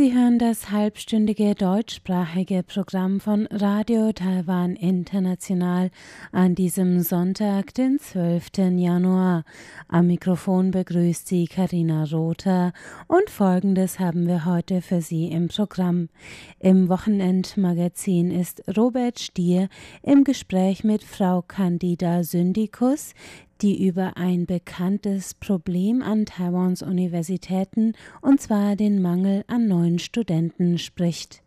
Sie hören das halbstündige deutschsprachige Programm von Radio Taiwan International an diesem Sonntag, den 12. Januar. Am Mikrofon begrüßt Sie Karina Rother und Folgendes haben wir heute für Sie im Programm. Im Wochenendmagazin ist Robert Stier im Gespräch mit Frau Candida Syndikus, die über ein bekanntes Problem an Taiwans Universitäten, und zwar den Mangel an neuen Studenten, spricht.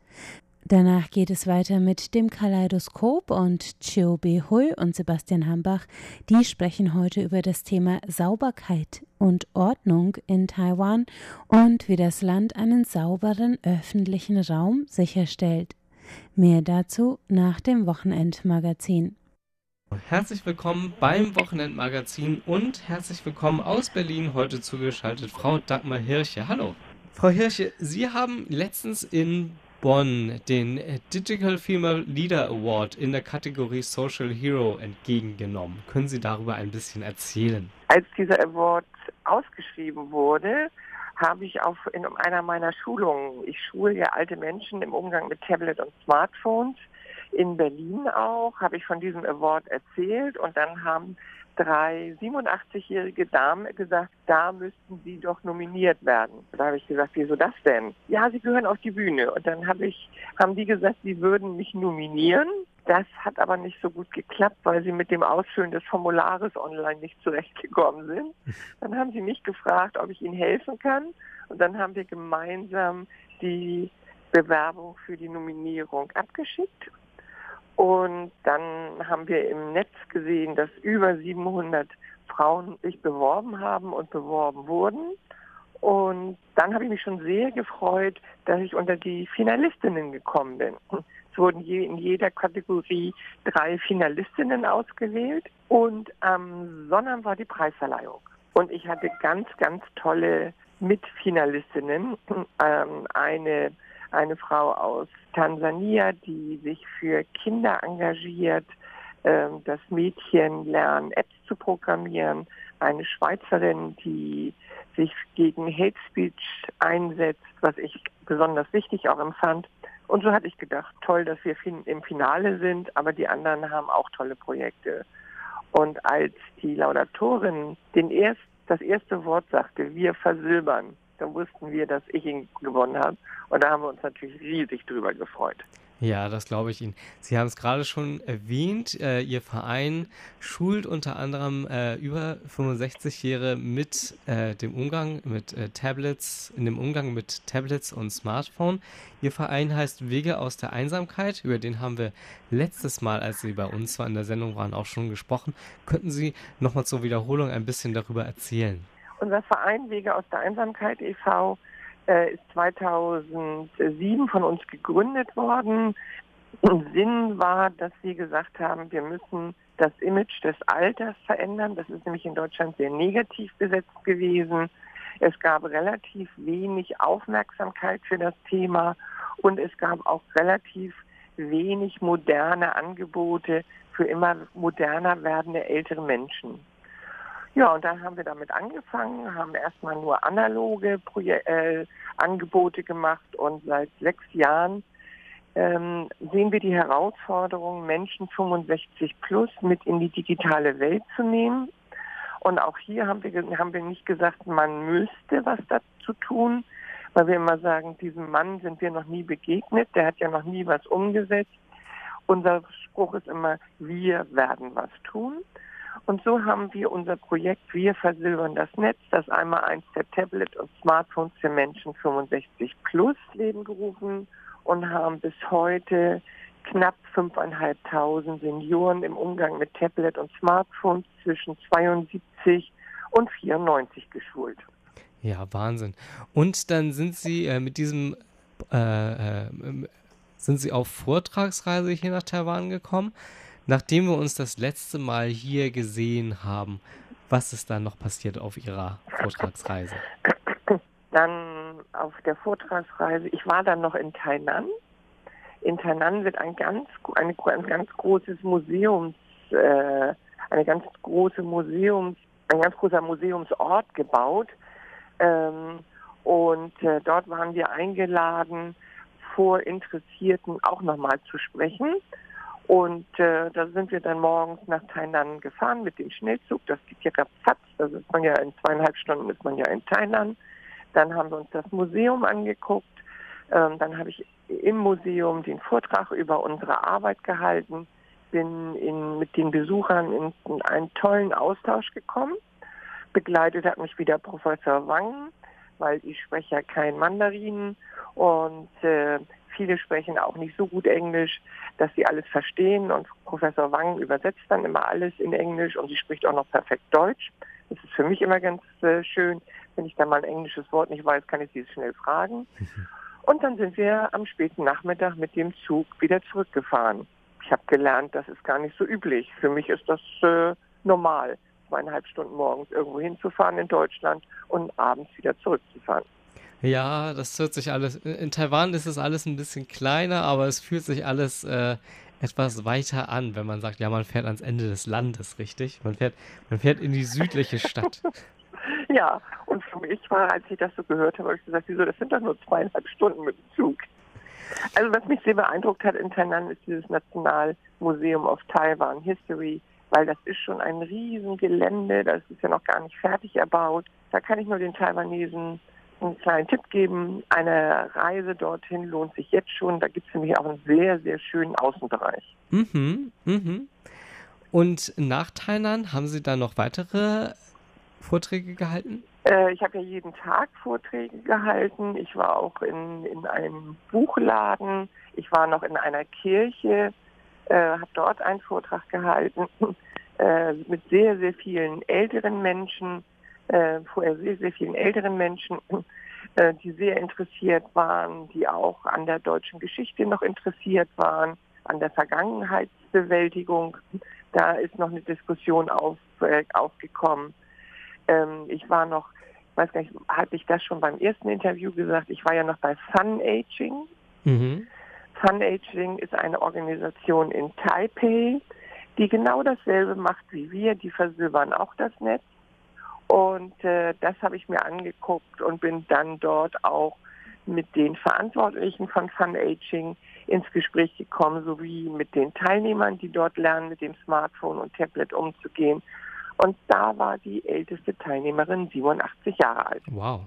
Danach geht es weiter mit dem Kaleidoskop und Chiu Bei Hui und Sebastian Hambach. Die sprechen heute über das Thema Sauberkeit und Ordnung in Taiwan und wie das Land einen sauberen öffentlichen Raum sicherstellt. Mehr dazu nach dem Wochenendmagazin. Herzlich willkommen beim Wochenendmagazin und herzlich willkommen aus Berlin, heute zugeschaltet Frau Dagmar Hirche. Hallo. Frau Hirche, Sie haben letztens in Bonn den Digital Female Leader Award in der Kategorie Social Hero entgegengenommen. Können Sie darüber ein bisschen erzählen? Als dieser Award ausgeschrieben wurde, habe ich auf in einer meiner Schulungen, ich schule ja alte Menschen im Umgang mit Tablet und Smartphones, in Berlin auch, habe ich von diesem Award erzählt und dann haben drei 87-jährige Damen gesagt, da müssten sie doch nominiert werden. Da habe ich gesagt, wieso das denn? Ja, sie gehören auf die Bühne. Und dann habe ich, haben die gesagt, sie würden mich nominieren. Das hat aber nicht so gut geklappt, weil sie mit dem Ausfüllen des Formulares online nicht zurechtgekommen sind. Dann haben sie mich gefragt, ob ich ihnen helfen kann. Und dann haben wir gemeinsam die Bewerbung für die Nominierung abgeschickt. Und dann haben wir im Netz gesehen, dass über 700 Frauen sich beworben haben und beworben wurden. Und dann habe ich mich schon sehr gefreut, dass ich unter die Finalistinnen gekommen bin. Es wurden je, in jeder Kategorie drei Finalistinnen ausgewählt und am Sonntag war die Preisverleihung. Und ich hatte ganz, ganz tolle Mitfinalistinnen. Ähm, eine eine Frau aus Tansania, die sich für Kinder engagiert, ähm, das Mädchen lernen, Apps zu programmieren, eine Schweizerin, die sich gegen Hate Speech einsetzt, was ich besonders wichtig auch empfand. Und so hatte ich gedacht, toll, dass wir im Finale sind, aber die anderen haben auch tolle Projekte. Und als die Laudatorin den erst, das erste Wort sagte, wir versilbern, dann wussten wir, dass ich ihn gewonnen habe. Und da haben wir uns natürlich riesig drüber gefreut. Ja, das glaube ich Ihnen. Sie haben es gerade schon erwähnt, äh, Ihr Verein schult unter anderem äh, über 65-Jährige mit äh, dem Umgang mit äh, Tablets, in dem Umgang mit Tablets und Smartphone. Ihr Verein heißt Wege aus der Einsamkeit. Über den haben wir letztes Mal, als Sie bei uns in der Sendung waren, auch schon gesprochen. Könnten Sie nochmal zur Wiederholung ein bisschen darüber erzählen? Unser Verein Wege aus der Einsamkeit e.V. Äh, ist 2007 von uns gegründet worden. Sinn war, dass wir gesagt haben, wir müssen das Image des Alters verändern. Das ist nämlich in Deutschland sehr negativ besetzt gewesen. Es gab relativ wenig Aufmerksamkeit für das Thema und es gab auch relativ wenig moderne Angebote für immer moderner werdende ältere Menschen. Ja, und dann haben wir damit angefangen, haben erstmal nur analoge Proje äh, Angebote gemacht und seit sechs Jahren ähm, sehen wir die Herausforderung, Menschen 65 plus mit in die digitale Welt zu nehmen. Und auch hier haben wir, haben wir nicht gesagt, man müsste was dazu tun, weil wir immer sagen, diesem Mann sind wir noch nie begegnet, der hat ja noch nie was umgesetzt. Unser Spruch ist immer, wir werden was tun. Und so haben wir unser Projekt Wir versilbern das Netz, das einmal eins der Tablet und Smartphones für Menschen 65 plus Leben gerufen und haben bis heute knapp 5.500 Senioren im Umgang mit Tablet und Smartphones zwischen 72 und 94 geschult. Ja, Wahnsinn. Und dann sind Sie äh, mit diesem, äh, äh, sind Sie auf Vortragsreise hier nach Taiwan gekommen? Nachdem wir uns das letzte Mal hier gesehen haben, was ist dann noch passiert auf Ihrer Vortragsreise? Dann auf der Vortragsreise, ich war dann noch in Tainan in Tainan wird ein ganz, eine, ein ganz großes Museums, äh, eine ganz große Museums, ein ganz großer Museumsort gebaut. Ähm, und äh, dort waren wir eingeladen, vor Interessierten auch nochmal zu sprechen. Und äh, da sind wir dann morgens nach Tainan gefahren mit dem Schnellzug. Das geht ja ratzfatz. Da ist man ja in zweieinhalb Stunden ist man ja in Tainan. Dann haben wir uns das Museum angeguckt. Ähm, dann habe ich im Museum den Vortrag über unsere Arbeit gehalten. Bin in, mit den Besuchern in, in einen tollen Austausch gekommen. Begleitet hat mich wieder Professor Wang, weil ich spreche ja kein Mandarin und äh, viele sprechen auch nicht so gut Englisch, dass sie alles verstehen und Professor Wang übersetzt dann immer alles in Englisch und sie spricht auch noch perfekt Deutsch. Das ist für mich immer ganz äh, schön. Wenn ich dann mal ein englisches Wort nicht weiß, kann ich sie schnell fragen. Und dann sind wir am späten Nachmittag mit dem Zug wieder zurückgefahren. Ich habe gelernt, das ist gar nicht so üblich. Für mich ist das äh, normal, zweieinhalb Stunden morgens irgendwo hinzufahren in Deutschland und abends wieder zurückzufahren. Ja, das hört sich alles. In Taiwan ist es alles ein bisschen kleiner, aber es fühlt sich alles äh, etwas weiter an, wenn man sagt, ja, man fährt ans Ende des Landes, richtig? Man fährt, man fährt in die südliche Stadt. ja, und für mich war, als ich das so gehört habe, habe ich gesagt, wieso, das sind doch nur zweieinhalb Stunden mit dem Zug. Also was mich sehr beeindruckt hat in Tainan ist dieses Nationalmuseum of Taiwan History, weil das ist schon ein Riesengelände, das ist ja noch gar nicht fertig erbaut. Da kann ich nur den Taiwanesen einen kleinen Tipp geben. Eine Reise dorthin lohnt sich jetzt schon. Da gibt es nämlich auch einen sehr, sehr schönen Außenbereich. Mhm, mhm. Und nach Thailand haben Sie da noch weitere Vorträge gehalten? Äh, ich habe ja jeden Tag Vorträge gehalten. Ich war auch in, in einem Buchladen. Ich war noch in einer Kirche, äh, habe dort einen Vortrag gehalten äh, mit sehr, sehr vielen älteren Menschen äh, vorher sehr, sehr vielen älteren Menschen, äh, die sehr interessiert waren, die auch an der deutschen Geschichte noch interessiert waren, an der Vergangenheitsbewältigung. Da ist noch eine Diskussion auf, äh, aufgekommen. Ähm, ich war noch, ich weiß gar nicht, hatte ich das schon beim ersten Interview gesagt, ich war ja noch bei Fun Aging. Mhm. Fun Aging ist eine Organisation in Taipei, die genau dasselbe macht wie wir. Die versilbern auch das Netz. Und äh, das habe ich mir angeguckt und bin dann dort auch mit den Verantwortlichen von Fun Aging ins Gespräch gekommen, sowie mit den Teilnehmern, die dort lernen, mit dem Smartphone und Tablet umzugehen. Und da war die älteste Teilnehmerin 87 Jahre alt. Wow,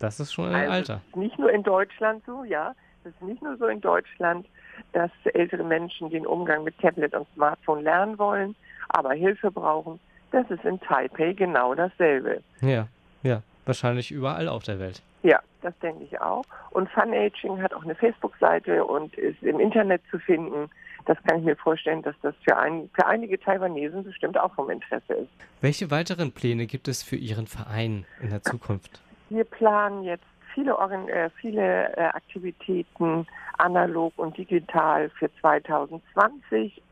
das ist schon ein also Alter. Nicht nur in Deutschland so, ja. Es ist nicht nur so in Deutschland, dass ältere Menschen den Umgang mit Tablet und Smartphone lernen wollen, aber Hilfe brauchen. Das ist in Taipei genau dasselbe. Ja, ja, wahrscheinlich überall auf der Welt. Ja, das denke ich auch. Und Fun Aging hat auch eine Facebook-Seite und ist im Internet zu finden. Das kann ich mir vorstellen, dass das für, ein, für einige Taiwanesen bestimmt auch vom Interesse ist. Welche weiteren Pläne gibt es für Ihren Verein in der Zukunft? Wir planen jetzt viele, äh, viele äh, Aktivitäten analog und digital für 2020.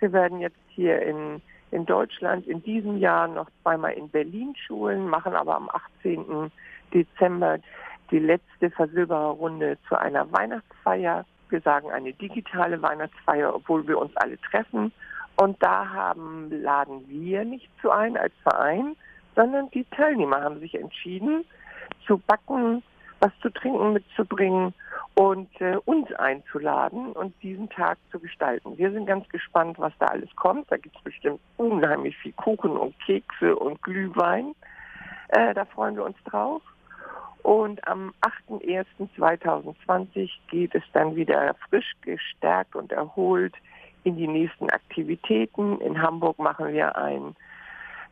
Wir werden jetzt hier in in Deutschland in diesem Jahr noch zweimal in Berlin schulen, machen aber am 18. Dezember die letzte Versilbererrunde zu einer Weihnachtsfeier. Wir sagen eine digitale Weihnachtsfeier, obwohl wir uns alle treffen. Und da haben, laden wir nicht zu ein als Verein, sondern die Teilnehmer haben sich entschieden, zu backen, was zu trinken mitzubringen und äh, uns einzuladen und diesen Tag zu gestalten. Wir sind ganz gespannt, was da alles kommt. Da gibt es bestimmt unheimlich viel Kuchen und Kekse und Glühwein. Äh, da freuen wir uns drauf. Und am 8.1.2020 geht es dann wieder frisch gestärkt und erholt in die nächsten Aktivitäten. In Hamburg machen wir ein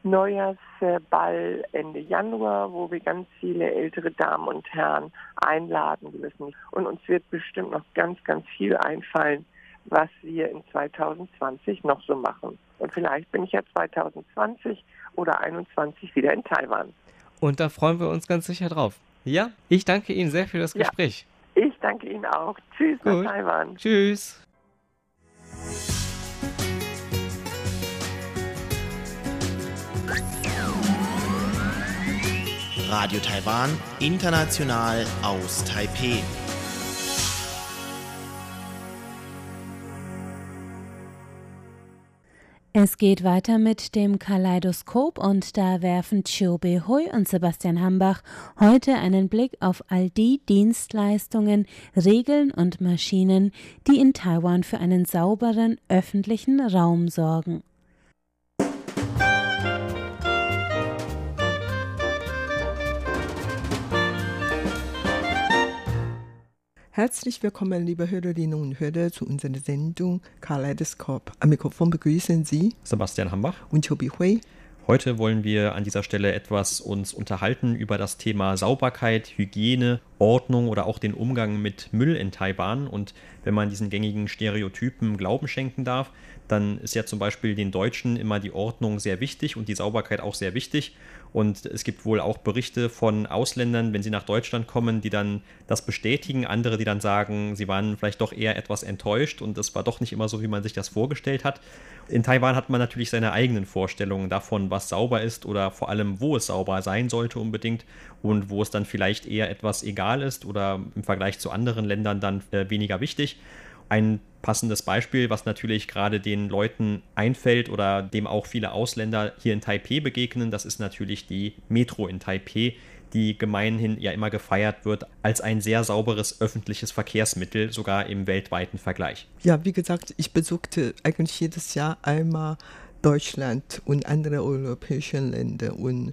Neujahrsball Ende Januar, wo wir ganz viele ältere Damen und Herren einladen müssen. Und uns wird bestimmt noch ganz, ganz viel einfallen, was wir in 2020 noch so machen. Und vielleicht bin ich ja 2020 oder 2021 wieder in Taiwan. Und da freuen wir uns ganz sicher drauf. Ja, ich danke Ihnen sehr für das Gespräch. Ja, ich danke Ihnen auch. Tschüss Gut. nach Taiwan. Tschüss. Radio Taiwan, international aus Taipei. Es geht weiter mit dem Kaleidoskop und da werfen Chiu Bei Hui und Sebastian Hambach heute einen Blick auf all die Dienstleistungen, Regeln und Maschinen, die in Taiwan für einen sauberen öffentlichen Raum sorgen. Herzlich willkommen, liebe Hörerinnen und Hörer, zu unserer Sendung Kaleidoskop. Am Mikrofon begrüßen Sie Sebastian Hambach und Chobi Hui. Heute wollen wir an dieser Stelle etwas uns unterhalten über das Thema Sauberkeit, Hygiene, Ordnung oder auch den Umgang mit Müll in Taiwan. Und wenn man diesen gängigen Stereotypen Glauben schenken darf, dann ist ja zum Beispiel den Deutschen immer die Ordnung sehr wichtig und die Sauberkeit auch sehr wichtig. Und es gibt wohl auch Berichte von Ausländern, wenn sie nach Deutschland kommen, die dann das bestätigen. Andere, die dann sagen, sie waren vielleicht doch eher etwas enttäuscht und es war doch nicht immer so, wie man sich das vorgestellt hat. In Taiwan hat man natürlich seine eigenen Vorstellungen davon, was sauber ist oder vor allem, wo es sauber sein sollte unbedingt und wo es dann vielleicht eher etwas egal ist oder im Vergleich zu anderen Ländern dann äh, weniger wichtig. Ein passendes Beispiel, was natürlich gerade den Leuten einfällt oder dem auch viele Ausländer hier in Taipei begegnen, das ist natürlich die Metro in Taipei, die gemeinhin ja immer gefeiert wird als ein sehr sauberes öffentliches Verkehrsmittel, sogar im weltweiten Vergleich. Ja, wie gesagt, ich besuchte eigentlich jedes Jahr einmal Deutschland und andere europäische Länder und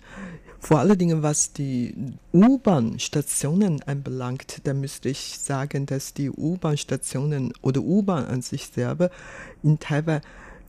vor allen Dingen, was die U-Bahn-Stationen anbelangt, da müsste ich sagen, dass die U-Bahn-Stationen oder U-Bahn an sich selber in Taiwan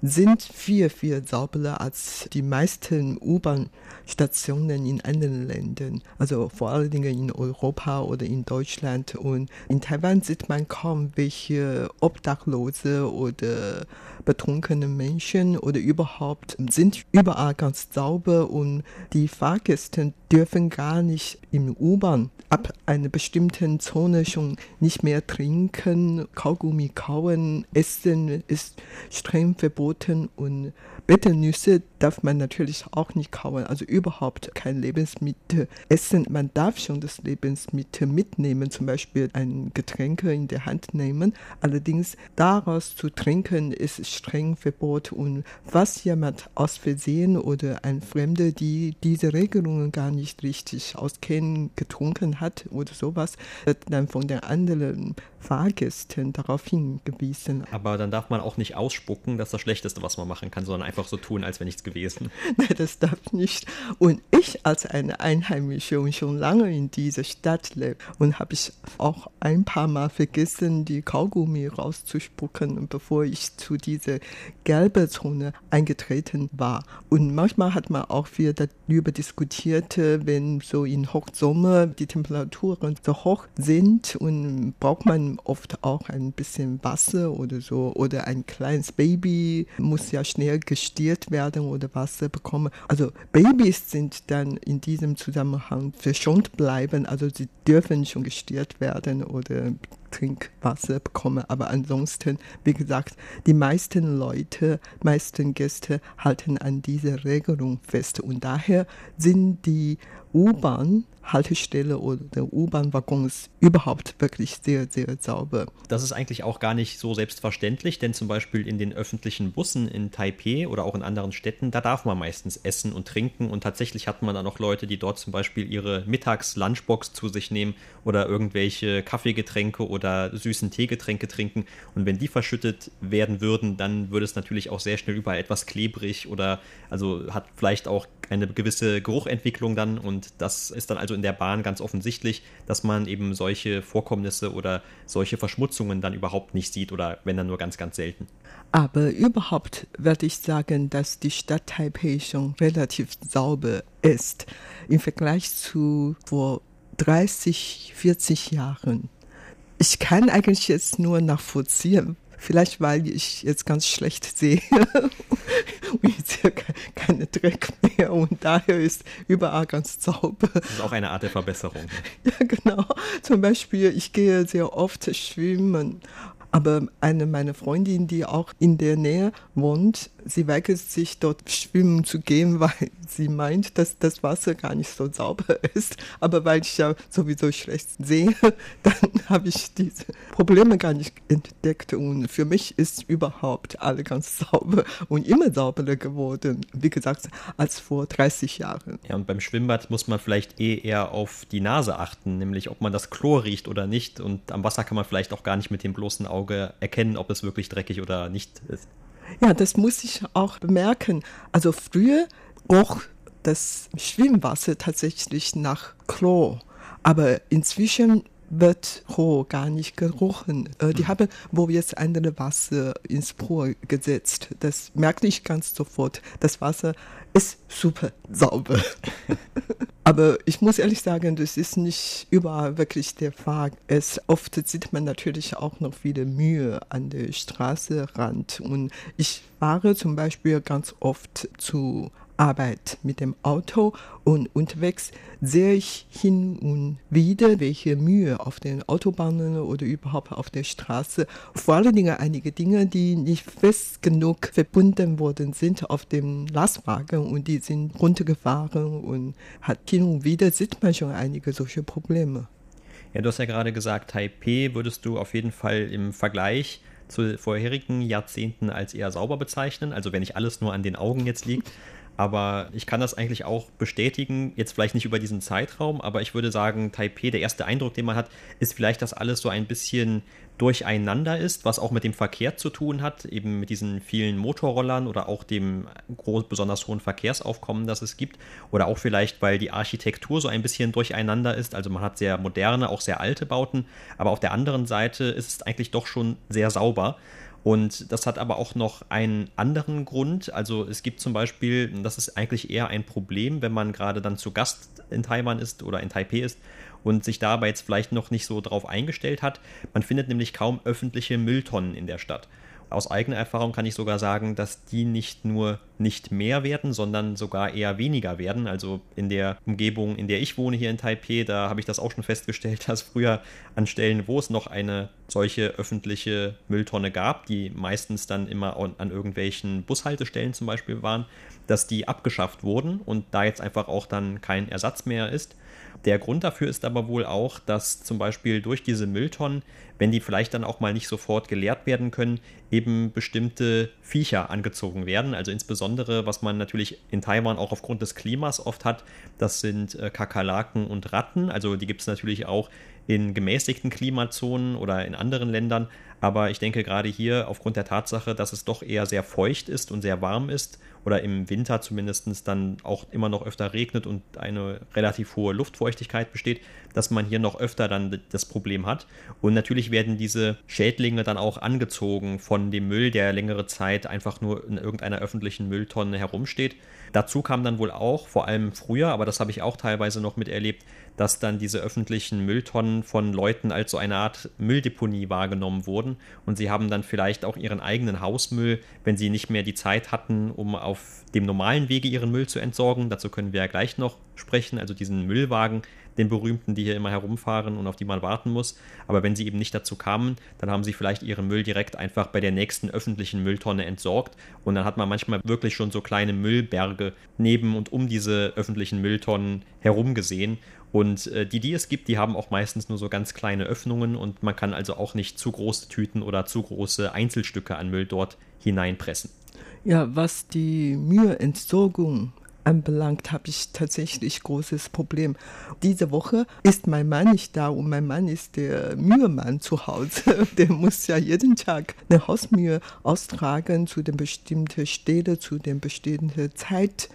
sind viel, viel sauberer als die meisten U-Bahn-Stationen in anderen Ländern. Also vor allen Dingen in Europa oder in Deutschland. Und in Taiwan sieht man kaum welche Obdachlose oder betrunkene Menschen oder überhaupt sind überall ganz sauber und die Fahrgäste dürfen gar nicht im U-Bahn ab einer bestimmten Zone schon nicht mehr trinken, Kaugummi kauen, essen ist streng verboten und Betelnüsse darf man natürlich auch nicht kauen, also überhaupt kein Lebensmittel essen. Man darf schon das Lebensmittel mitnehmen, zum Beispiel ein Getränk in der Hand nehmen. Allerdings daraus zu trinken ist streng verboten und was jemand aus Versehen oder ein Fremder, die diese Regelungen gar nicht richtig auskennen, getrunken hat oder sowas, wird dann von den anderen Fahrgästen darauf hingewiesen. Aber dann darf man auch nicht ausspucken, das ist das Schlechteste, was man machen kann, sondern einfach so tun, als wäre nichts gewesen. Nein, das darf nicht. Und ich als eine Einheimische und schon lange in dieser Stadt lebe und habe ich auch ein paar Mal vergessen, die Kaugummi rauszuspucken, bevor ich zu dieser gelben Zone eingetreten war. Und manchmal hat man auch viel darüber diskutiert, wenn so in Hochsommer die Temperaturen so hoch sind und braucht man oft auch ein bisschen Wasser oder so oder ein kleines Baby muss ja schnell gestillt werden oder Wasser bekommen. Also Babys sind dann in diesem Zusammenhang verschont bleiben, also sie dürfen schon gestillt werden oder Trinkwasser bekommen. Aber ansonsten, wie gesagt, die meisten Leute, meisten Gäste halten an dieser Regelung fest. Und daher sind die U-Bahn Haltestelle oder U-Bahn-Waggons überhaupt wirklich sehr, sehr sauber. Das ist eigentlich auch gar nicht so selbstverständlich, denn zum Beispiel in den öffentlichen Bussen in Taipei oder auch in anderen Städten, da darf man meistens essen und trinken und tatsächlich hat man dann auch Leute, die dort zum Beispiel ihre Mittags-Lunchbox zu sich nehmen oder irgendwelche Kaffeegetränke oder süßen Teegetränke trinken und wenn die verschüttet werden würden, dann würde es natürlich auch sehr schnell überall etwas klebrig oder also hat vielleicht auch eine gewisse Geruchentwicklung dann und das ist dann also in der Bahn ganz offensichtlich, dass man eben solche Vorkommnisse oder solche Verschmutzungen dann überhaupt nicht sieht oder wenn dann nur ganz, ganz selten. Aber überhaupt würde ich sagen, dass die Stadt Taipei schon relativ sauber ist im Vergleich zu vor 30, 40 Jahren. Ich kann eigentlich jetzt nur nachvollziehen, Vielleicht, weil ich jetzt ganz schlecht sehe und ich sehe keine Dreck mehr und daher ist überall ganz sauber. Das ist auch eine Art der Verbesserung. Ja, genau. Zum Beispiel, ich gehe sehr oft schwimmen aber eine meiner Freundinnen, die auch in der Nähe wohnt, sie weigert sich dort schwimmen zu gehen, weil sie meint, dass das Wasser gar nicht so sauber ist. Aber weil ich ja sowieso schlecht sehe, dann habe ich diese Probleme gar nicht entdeckt. Und für mich ist überhaupt alle ganz sauber und immer sauberer geworden, wie gesagt, als vor 30 Jahren. Ja, und beim Schwimmbad muss man vielleicht eh eher auf die Nase achten, nämlich ob man das Chlor riecht oder nicht. Und am Wasser kann man vielleicht auch gar nicht mit dem bloßen Auge erkennen, ob es wirklich dreckig oder nicht ist. Ja, das muss ich auch bemerken. Also früher roch das Schwimmwasser tatsächlich nach Chlor. Aber inzwischen wird roh gar nicht gerochen. Äh, die mhm. haben wo jetzt andere Wasser ins Pro gesetzt. Das merke ich ganz sofort. Das Wasser ist super sauber. Aber ich muss ehrlich sagen, das ist nicht überall wirklich der Fall. Es oft sieht man natürlich auch noch viele Mühe an der Straßenrand. Und ich fahre zum Beispiel ganz oft zu Arbeit mit dem Auto und unterwegs sehe ich hin und wieder, welche Mühe auf den Autobahnen oder überhaupt auf der Straße, vor allen Dingen einige Dinge, die nicht fest genug verbunden worden sind auf dem Lastwagen und die sind runtergefahren und hat hin und wieder sieht man schon einige solche Probleme. Ja, du hast ja gerade gesagt, Taipei würdest du auf jeden Fall im Vergleich zu vorherigen Jahrzehnten als eher sauber bezeichnen. Also wenn nicht alles nur an den Augen jetzt liegt. Aber ich kann das eigentlich auch bestätigen, jetzt vielleicht nicht über diesen Zeitraum, aber ich würde sagen, Taipei, der erste Eindruck, den man hat, ist vielleicht, dass alles so ein bisschen durcheinander ist, was auch mit dem Verkehr zu tun hat, eben mit diesen vielen Motorrollern oder auch dem groß, besonders hohen Verkehrsaufkommen, das es gibt. Oder auch vielleicht, weil die Architektur so ein bisschen durcheinander ist. Also man hat sehr moderne, auch sehr alte Bauten, aber auf der anderen Seite ist es eigentlich doch schon sehr sauber. Und das hat aber auch noch einen anderen Grund. Also es gibt zum Beispiel, das ist eigentlich eher ein Problem, wenn man gerade dann zu Gast in Taiwan ist oder in Taipei ist und sich dabei jetzt vielleicht noch nicht so drauf eingestellt hat. Man findet nämlich kaum öffentliche Mülltonnen in der Stadt. Aus eigener Erfahrung kann ich sogar sagen, dass die nicht nur nicht mehr werden, sondern sogar eher weniger werden. Also in der Umgebung, in der ich wohne hier in Taipei, da habe ich das auch schon festgestellt, dass früher an Stellen, wo es noch eine solche öffentliche Mülltonne gab, die meistens dann immer an irgendwelchen Bushaltestellen zum Beispiel waren, dass die abgeschafft wurden und da jetzt einfach auch dann kein Ersatz mehr ist. Der Grund dafür ist aber wohl auch, dass zum Beispiel durch diese Mülltonnen, wenn die vielleicht dann auch mal nicht sofort geleert werden können, eben bestimmte Viecher angezogen werden. Also insbesondere, was man natürlich in Taiwan auch aufgrund des Klimas oft hat, das sind äh, Kakerlaken und Ratten. Also die gibt es natürlich auch in gemäßigten Klimazonen oder in anderen Ländern. Aber ich denke gerade hier aufgrund der Tatsache, dass es doch eher sehr feucht ist und sehr warm ist oder im Winter zumindest dann auch immer noch öfter regnet und eine relativ hohe Luftfeuchtigkeit besteht, dass man hier noch öfter dann das Problem hat. Und natürlich werden diese Schädlinge dann auch angezogen von dem Müll, der längere Zeit einfach nur in irgendeiner öffentlichen Mülltonne herumsteht. Dazu kam dann wohl auch, vor allem früher, aber das habe ich auch teilweise noch miterlebt, dass dann diese öffentlichen Mülltonnen von Leuten als so eine Art Mülldeponie wahrgenommen wurden. Und sie haben dann vielleicht auch ihren eigenen Hausmüll, wenn sie nicht mehr die Zeit hatten, um auf dem normalen Wege ihren Müll zu entsorgen, dazu können wir ja gleich noch sprechen, also diesen Müllwagen, den berühmten, die hier immer herumfahren und auf die man warten muss. Aber wenn sie eben nicht dazu kamen, dann haben sie vielleicht ihren Müll direkt einfach bei der nächsten öffentlichen Mülltonne entsorgt. Und dann hat man manchmal wirklich schon so kleine Müllberge neben und um diese öffentlichen Mülltonnen herum gesehen. Und äh, die, die es gibt, die haben auch meistens nur so ganz kleine Öffnungen und man kann also auch nicht zu große Tüten oder zu große Einzelstücke an Müll dort hineinpressen. Ja, was die Müheentsorgung anbelangt, habe ich tatsächlich großes Problem. Diese Woche ist mein Mann nicht da und mein Mann ist der Mühemann zu Hause. Der muss ja jeden Tag eine Hausmühe austragen zu den bestimmten Städten, zu den bestimmten Zeit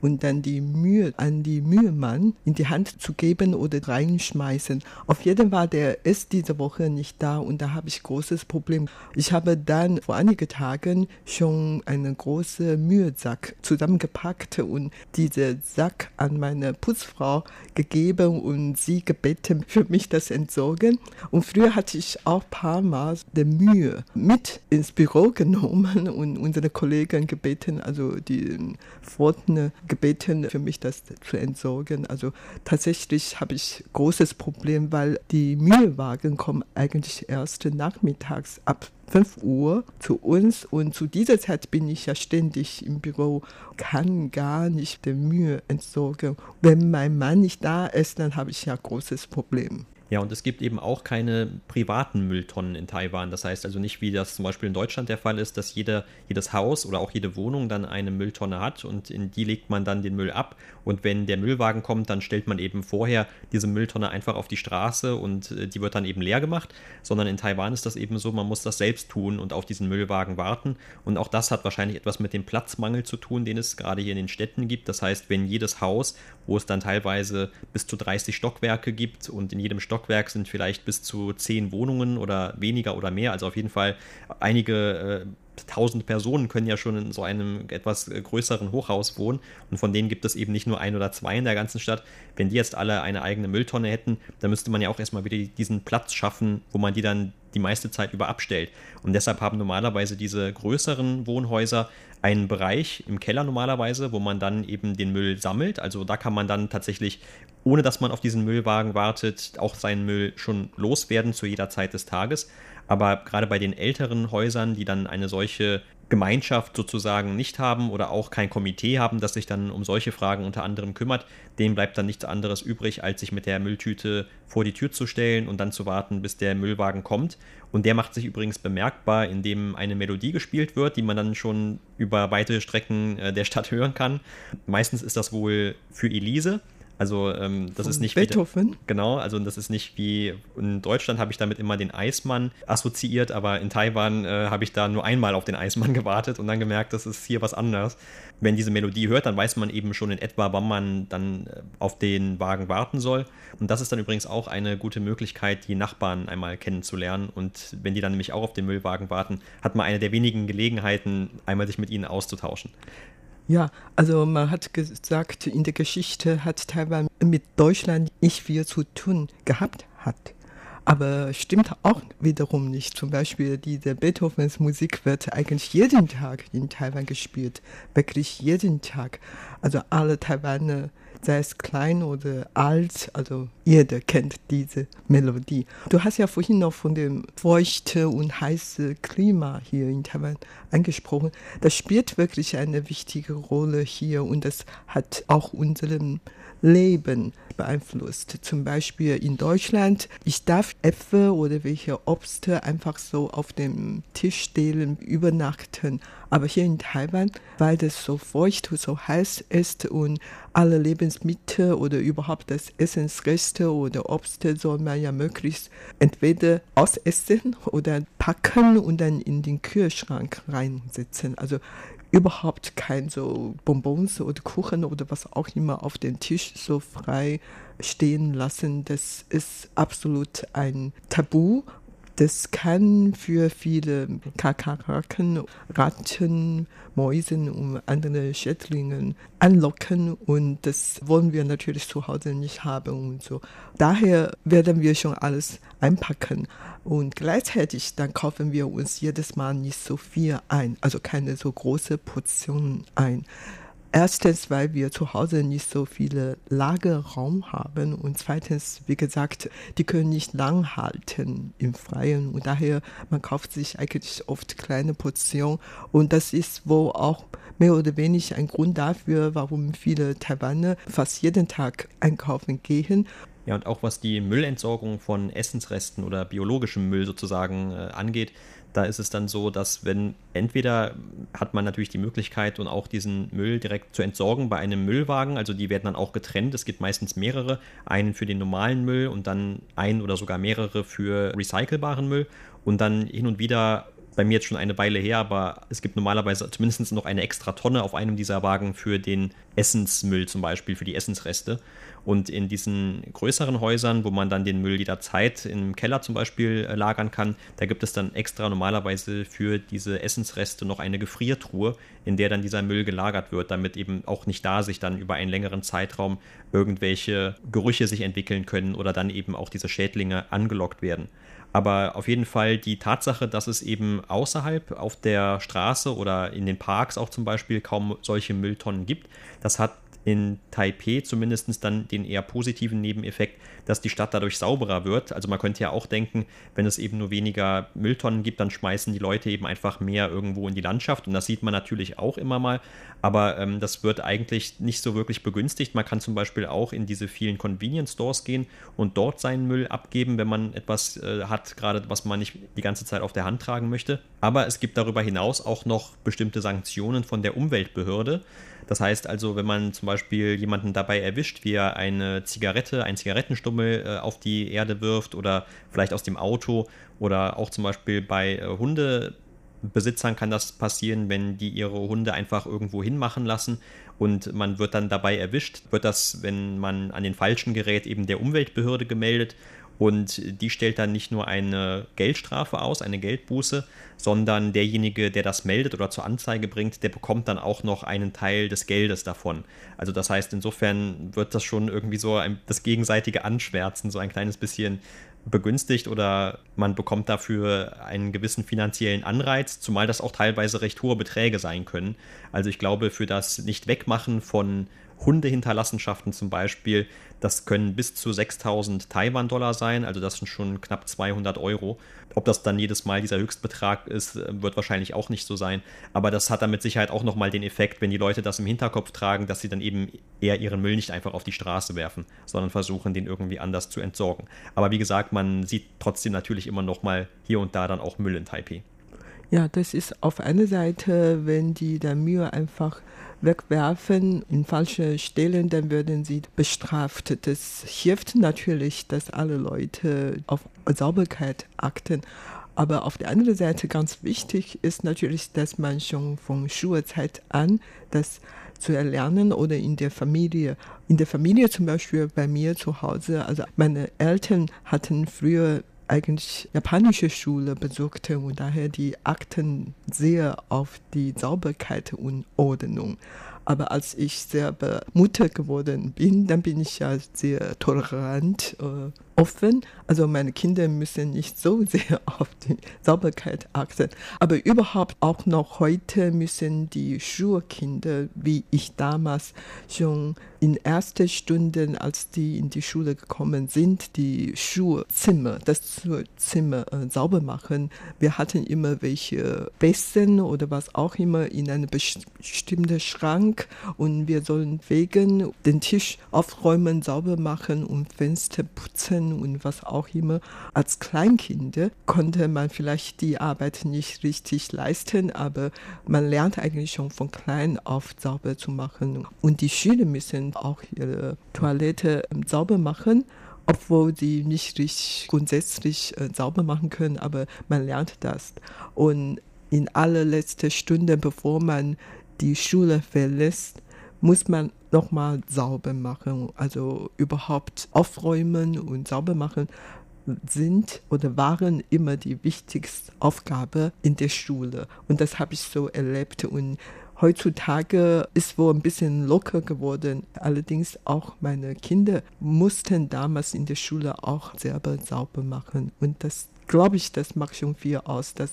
und dann die Mühe an die Mühemann in die Hand zu geben oder reinschmeißen. Auf jeden Fall, der ist diese Woche nicht da und da habe ich großes Problem. Ich habe dann vor einigen Tagen schon einen großen Mühesack zusammengepackt und diesen Sack an meine Putzfrau gegeben und sie gebeten, für mich das entsorgen. Und früher hatte ich auch ein paar Mal die Mühe mit ins Büro genommen und unsere Kollegen gebeten, also die Pfoten gebeten, für mich das zu entsorgen. Also tatsächlich habe ich großes Problem, weil die Müllwagen kommen eigentlich erst nachmittags ab 5 Uhr zu uns und zu dieser Zeit bin ich ja ständig im Büro, kann gar nicht den Müll entsorgen. Wenn mein Mann nicht da ist, dann habe ich ja großes Problem. Ja, und es gibt eben auch keine privaten Mülltonnen in Taiwan. Das heißt also nicht, wie das zum Beispiel in Deutschland der Fall ist, dass jeder, jedes Haus oder auch jede Wohnung dann eine Mülltonne hat und in die legt man dann den Müll ab. Und wenn der Müllwagen kommt, dann stellt man eben vorher diese Mülltonne einfach auf die Straße und äh, die wird dann eben leer gemacht. Sondern in Taiwan ist das eben so, man muss das selbst tun und auf diesen Müllwagen warten. Und auch das hat wahrscheinlich etwas mit dem Platzmangel zu tun, den es gerade hier in den Städten gibt. Das heißt, wenn jedes Haus, wo es dann teilweise bis zu 30 Stockwerke gibt und in jedem Stockwerk sind vielleicht bis zu zehn Wohnungen oder weniger oder mehr. Also auf jeden Fall einige äh, tausend Personen können ja schon in so einem etwas äh, größeren Hochhaus wohnen. Und von denen gibt es eben nicht nur ein oder zwei in der ganzen Stadt. Wenn die jetzt alle eine eigene Mülltonne hätten, dann müsste man ja auch erstmal wieder diesen Platz schaffen, wo man die dann die meiste Zeit über abstellt. Und deshalb haben normalerweise diese größeren Wohnhäuser einen Bereich im Keller normalerweise, wo man dann eben den Müll sammelt. Also da kann man dann tatsächlich, ohne dass man auf diesen Müllwagen wartet, auch seinen Müll schon loswerden zu jeder Zeit des Tages. Aber gerade bei den älteren Häusern, die dann eine solche Gemeinschaft sozusagen nicht haben oder auch kein Komitee haben, das sich dann um solche Fragen unter anderem kümmert, dem bleibt dann nichts anderes übrig, als sich mit der Mülltüte vor die Tür zu stellen und dann zu warten, bis der Müllwagen kommt. Und der macht sich übrigens bemerkbar, indem eine Melodie gespielt wird, die man dann schon über weite Strecken äh, der Stadt hören kann. Meistens ist das wohl für Elise. Also ähm, das Von ist nicht Beethoven. Wie, genau, also das ist nicht wie in Deutschland habe ich damit immer den Eismann assoziiert, aber in Taiwan äh, habe ich da nur einmal auf den Eismann gewartet und dann gemerkt, das ist hier was anderes. Wenn diese Melodie hört, dann weiß man eben schon in etwa, wann man dann äh, auf den Wagen warten soll. Und das ist dann übrigens auch eine gute Möglichkeit, die Nachbarn einmal kennenzulernen. Und wenn die dann nämlich auch auf den Müllwagen warten, hat man eine der wenigen Gelegenheiten, einmal sich mit ihnen auszutauschen. Ja, also man hat gesagt, in der Geschichte hat Taiwan mit Deutschland nicht viel zu tun gehabt hat. Aber stimmt auch wiederum nicht. Zum Beispiel diese Beethovens Musik wird eigentlich jeden Tag in Taiwan gespielt. Wirklich jeden Tag. Also alle Taiwaner sei es klein oder alt, also jeder kennt diese Melodie. Du hast ja vorhin noch von dem feuchten und heißen Klima hier in Taiwan angesprochen. Das spielt wirklich eine wichtige Rolle hier und das hat auch unserem Leben beeinflusst. Zum Beispiel in Deutschland, ich darf Äpfel oder welche Obst einfach so auf dem Tisch stehlen, übernachten. Aber hier in Taiwan, weil das so feucht und so heiß ist und alle Lebensmittel oder überhaupt das Essensreste oder Obst soll man ja möglichst entweder ausessen oder packen und dann in den Kühlschrank reinsetzen. Also überhaupt kein so Bonbons oder Kuchen oder was auch immer auf dem Tisch so frei stehen lassen. Das ist absolut ein Tabu das kann für viele Kakerlaken, Ratten, Mäusen und andere Schädlinge anlocken und das wollen wir natürlich zu Hause nicht haben und so. Daher werden wir schon alles einpacken und gleichzeitig dann kaufen wir uns jedes Mal nicht so viel ein, also keine so große Portion ein. Erstens, weil wir zu Hause nicht so viele Lagerraum haben und zweitens, wie gesagt, die können nicht lang halten im Freien und daher man kauft sich eigentlich oft kleine Portionen und das ist wohl auch mehr oder weniger ein Grund dafür, warum viele Taiwaner fast jeden Tag einkaufen gehen. Ja, und auch was die Müllentsorgung von Essensresten oder biologischem Müll sozusagen äh, angeht, da ist es dann so, dass wenn entweder hat man natürlich die Möglichkeit und auch diesen Müll direkt zu entsorgen bei einem Müllwagen, also die werden dann auch getrennt. Es gibt meistens mehrere, einen für den normalen Müll und dann ein oder sogar mehrere für recycelbaren Müll. Und dann hin und wieder bei mir jetzt schon eine Weile her, aber es gibt normalerweise zumindest noch eine extra Tonne auf einem dieser Wagen für den Essensmüll zum Beispiel, für die Essensreste. Und in diesen größeren Häusern, wo man dann den Müll jederzeit im Keller zum Beispiel äh, lagern kann, da gibt es dann extra normalerweise für diese Essensreste noch eine Gefriertruhe, in der dann dieser Müll gelagert wird, damit eben auch nicht da sich dann über einen längeren Zeitraum irgendwelche Gerüche sich entwickeln können oder dann eben auch diese Schädlinge angelockt werden. Aber auf jeden Fall die Tatsache, dass es eben außerhalb auf der Straße oder in den Parks auch zum Beispiel kaum solche Mülltonnen gibt, das hat in Taipei zumindest dann den eher positiven Nebeneffekt, dass die Stadt dadurch sauberer wird. Also man könnte ja auch denken, wenn es eben nur weniger Mülltonnen gibt, dann schmeißen die Leute eben einfach mehr irgendwo in die Landschaft. Und das sieht man natürlich auch immer mal. Aber ähm, das wird eigentlich nicht so wirklich begünstigt. Man kann zum Beispiel auch in diese vielen Convenience Stores gehen und dort seinen Müll abgeben, wenn man etwas äh, hat, gerade was man nicht die ganze Zeit auf der Hand tragen möchte. Aber es gibt darüber hinaus auch noch bestimmte Sanktionen von der Umweltbehörde. Das heißt also, wenn man zum Beispiel jemanden dabei erwischt, wie er eine Zigarette, einen Zigarettenstummel äh, auf die Erde wirft oder vielleicht aus dem Auto oder auch zum Beispiel bei äh, Hundebesitzern kann das passieren, wenn die ihre Hunde einfach irgendwo hinmachen lassen und man wird dann dabei erwischt, wird das, wenn man an den falschen gerät, eben der Umweltbehörde gemeldet und die stellt dann nicht nur eine Geldstrafe aus, eine Geldbuße, sondern derjenige, der das meldet oder zur Anzeige bringt, der bekommt dann auch noch einen Teil des Geldes davon. Also das heißt, insofern wird das schon irgendwie so ein, das gegenseitige Anschwärzen so ein kleines bisschen begünstigt oder man bekommt dafür einen gewissen finanziellen Anreiz, zumal das auch teilweise recht hohe Beträge sein können. Also ich glaube, für das Nicht-Wegmachen von Hundehinterlassenschaften zum Beispiel, das können bis zu 6000 Taiwan-Dollar sein, also das sind schon knapp 200 Euro. Ob das dann jedes Mal dieser Höchstbetrag ist, wird wahrscheinlich auch nicht so sein. Aber das hat dann mit Sicherheit auch nochmal den Effekt, wenn die Leute das im Hinterkopf tragen, dass sie dann eben eher ihren Müll nicht einfach auf die Straße werfen, sondern versuchen, den irgendwie anders zu entsorgen. Aber wie gesagt, man sieht trotzdem natürlich immer nochmal hier und da dann auch Müll in Taipei. Ja, das ist auf einer Seite, wenn die dann Müll einfach wegwerfen in falsche Stellen, dann werden sie bestraft. Das hilft natürlich, dass alle Leute auf Sauberkeit achten. Aber auf der anderen Seite ganz wichtig ist natürlich, dass man schon von Schulzeit an das zu erlernen oder in der Familie. In der Familie zum Beispiel bei mir zu Hause, also meine Eltern hatten früher eigentlich japanische Schule besuchte und daher die Akten sehr auf die Sauberkeit und Ordnung. Aber als ich selber Mutter geworden bin, dann bin ich ja sehr tolerant, äh, offen. Also meine Kinder müssen nicht so sehr auf die Sauberkeit achten. Aber überhaupt auch noch heute müssen die Schulkinder, wie ich damals schon in ersten Stunden, als die in die Schule gekommen sind, die Schulzimmer, das Zimmer äh, sauber machen. Wir hatten immer welche Bessen oder was auch immer in einem bestimmten Schrank und wir sollen wegen den Tisch aufräumen, sauber machen und Fenster putzen und was auch immer. Als Kleinkind konnte man vielleicht die Arbeit nicht richtig leisten, aber man lernt eigentlich schon von klein auf sauber zu machen. Und die Schüler müssen auch ihre Toilette ähm, sauber machen obwohl sie nicht richtig grundsätzlich äh, sauber machen können, aber man lernt das. Und in allerletzter Stunde, bevor man die Schule verlässt, muss man nochmal sauber machen, also überhaupt aufräumen und sauber machen sind oder waren immer die wichtigste Aufgabe in der Schule. Und das habe ich so erlebt. Und heutzutage ist wohl ein bisschen locker geworden. Allerdings auch meine Kinder mussten damals in der Schule auch selber sauber machen. Und das glaube ich, das macht schon viel aus, dass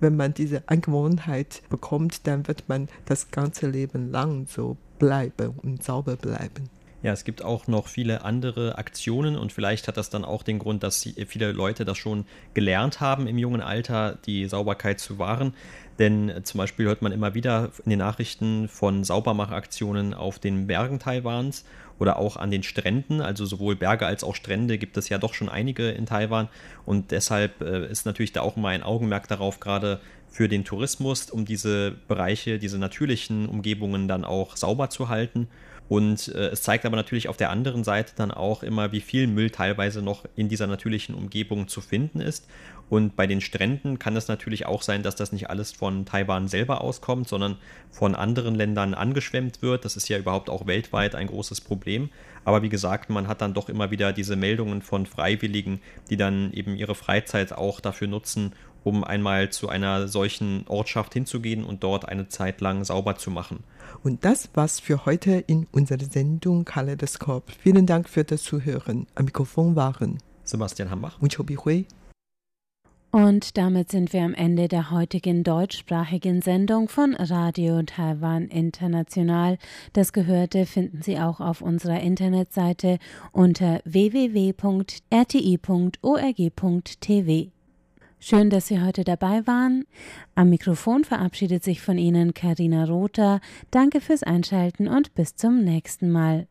wenn man diese Angewohnheit bekommt, dann wird man das ganze Leben lang so bleiben und sauber bleiben. Ja, es gibt auch noch viele andere Aktionen und vielleicht hat das dann auch den Grund, dass viele Leute das schon gelernt haben im jungen Alter, die Sauberkeit zu wahren. Denn äh, zum Beispiel hört man immer wieder in den Nachrichten von Saubermachaktionen auf den Bergen Taiwans oder auch an den Stränden. Also sowohl Berge als auch Strände gibt es ja doch schon einige in Taiwan. Und deshalb äh, ist natürlich da auch immer ein Augenmerk darauf, gerade für den Tourismus, um diese Bereiche, diese natürlichen Umgebungen dann auch sauber zu halten. Und äh, es zeigt aber natürlich auf der anderen Seite dann auch immer, wie viel Müll teilweise noch in dieser natürlichen Umgebung zu finden ist. Und bei den Stränden kann es natürlich auch sein, dass das nicht alles von Taiwan selber auskommt, sondern von anderen Ländern angeschwemmt wird. Das ist ja überhaupt auch weltweit ein großes Problem. Aber wie gesagt, man hat dann doch immer wieder diese Meldungen von Freiwilligen, die dann eben ihre Freizeit auch dafür nutzen, um einmal zu einer solchen Ortschaft hinzugehen und dort eine Zeit lang sauber zu machen. Und das war's für heute in unserer Sendung Kaleidoskop. Vielen Dank für das Zuhören. Am Mikrofon waren Sebastian Hambach und Chobi Hui. Und damit sind wir am Ende der heutigen deutschsprachigen Sendung von Radio Taiwan International. Das Gehörte finden Sie auch auf unserer Internetseite unter www.rti.org.tv. Schön, dass Sie heute dabei waren. Am Mikrofon verabschiedet sich von Ihnen Karina Rother. Danke fürs Einschalten und bis zum nächsten Mal.